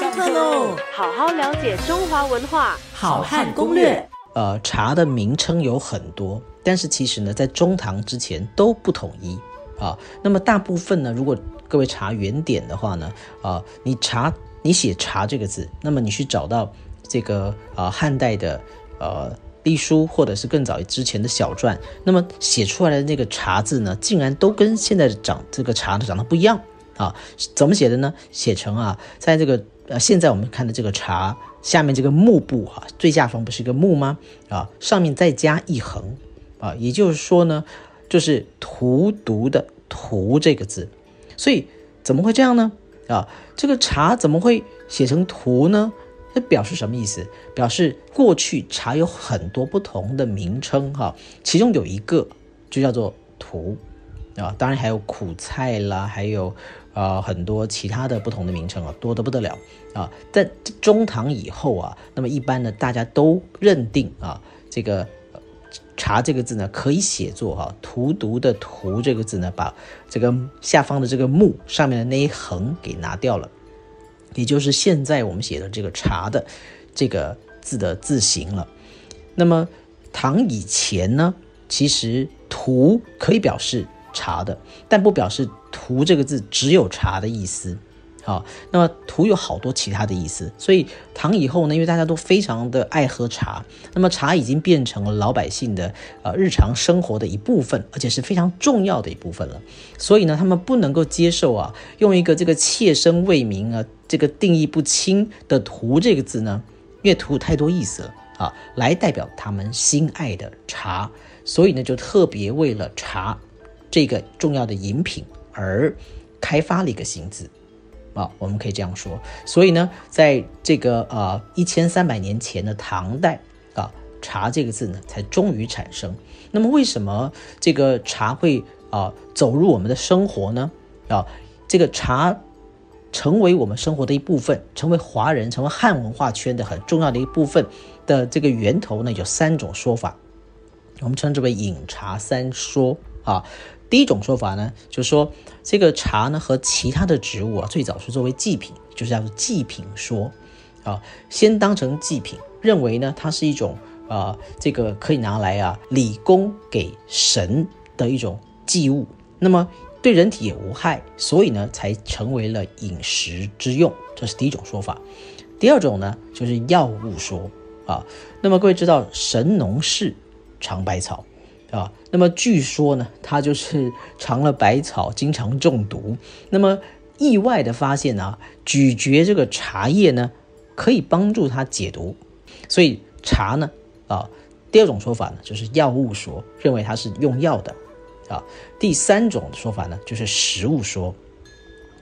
上课喽！好好了解中华文化，好汉攻略。呃，茶的名称有很多，但是其实呢，在中唐之前都不统一啊。那么大部分呢，如果各位查原点的话呢，啊，你查你写“茶”这个字，那么你去找到这个啊汉代的呃隶书，或者是更早之前的小篆，那么写出来的那个“茶”字呢，竟然都跟现在长这个“茶的”长得不一样啊？怎么写的呢？写成啊，在这个呃现在我们看的这个“茶”。下面这个木部哈，最下方不是一个木吗？啊，上面再加一横，啊，也就是说呢，就是荼毒的荼这个字，所以怎么会这样呢？啊，这个茶怎么会写成荼呢？这表示什么意思？表示过去茶有很多不同的名称哈，其中有一个就叫做荼，啊，当然还有苦菜啦，还有。啊，很多其他的不同的名称啊，多得不得了啊。在中唐以后啊，那么一般呢，大家都认定啊，这个“茶”这个字呢，可以写作哈“荼毒”的“荼”这个字呢，把这个下方的这个“木”上面的那一横给拿掉了，也就是现在我们写的这个“茶”的这个字的字形了。那么唐以前呢，其实“荼”可以表示。茶的，但不表示“荼”这个字只有茶的意思。好，那么“荼”有好多其他的意思。所以唐以后呢，因为大家都非常的爱喝茶，那么茶已经变成了老百姓的呃日常生活的一部分，而且是非常重要的一部分了。所以呢，他们不能够接受啊，用一个这个切身为名啊，这个定义不清的“荼”这个字呢，因为“荼”太多意思了啊，来代表他们心爱的茶。所以呢，就特别为了茶。这个重要的饮品而开发了一个新字啊，我们可以这样说。所以呢，在这个呃一千三百年前的唐代啊，茶这个字呢才终于产生。那么为什么这个茶会啊走入我们的生活呢？啊，这个茶成为我们生活的一部分，成为华人、成为汉文化圈的很重要的一部分的这个源头呢，有三种说法，我们称之为饮茶三说啊。第一种说法呢，就是说这个茶呢和其他的植物啊，最早是作为祭品，就是叫做祭品说，啊，先当成祭品，认为呢它是一种啊，这个可以拿来啊礼供给神的一种祭物，那么对人体也无害，所以呢才成为了饮食之用，这是第一种说法。第二种呢就是药物说啊，那么各位知道神农氏尝百草。啊，那么据说呢，他就是尝了百草，经常中毒。那么意外的发现呢，咀嚼这个茶叶呢，可以帮助他解毒。所以茶呢，啊，第二种说法呢，就是药物说，认为它是用药的。啊，第三种说法呢，就是食物说。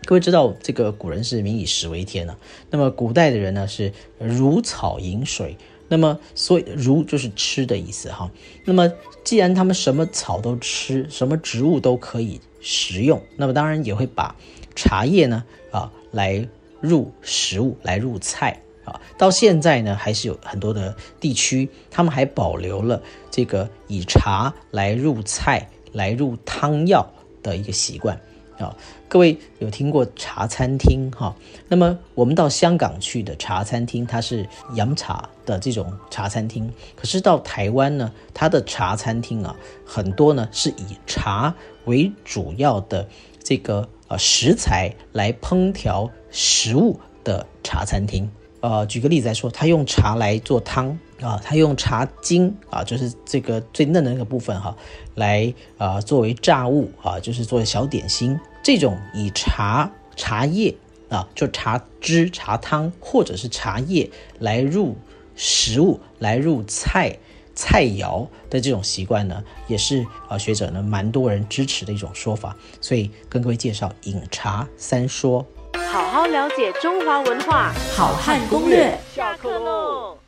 各位知道，这个古人是民以食为天呢。那么古代的人呢，是如草饮水。那么，所以如就是吃的意思哈。那么，既然他们什么草都吃，什么植物都可以食用，那么当然也会把茶叶呢啊来入食物，来入菜啊。到现在呢，还是有很多的地区，他们还保留了这个以茶来入菜、来入汤药的一个习惯。啊，各位有听过茶餐厅哈？那么我们到香港去的茶餐厅，它是洋茶的这种茶餐厅。可是到台湾呢，它的茶餐厅啊，很多呢是以茶为主要的这个呃食材来烹调食物的茶餐厅。呃，举个例子来说，他用茶来做汤啊，他用茶精啊，就是这个最嫩的那个部分哈，来啊作为炸物啊，就是做小点心。这种以茶茶叶啊，就茶汁、茶汤或者是茶叶来入食物、来入菜菜肴的这种习惯呢，也是啊学者呢蛮多人支持的一种说法。所以跟各位介绍饮茶三说。好好了解中华文化，好汉攻略。下课喽。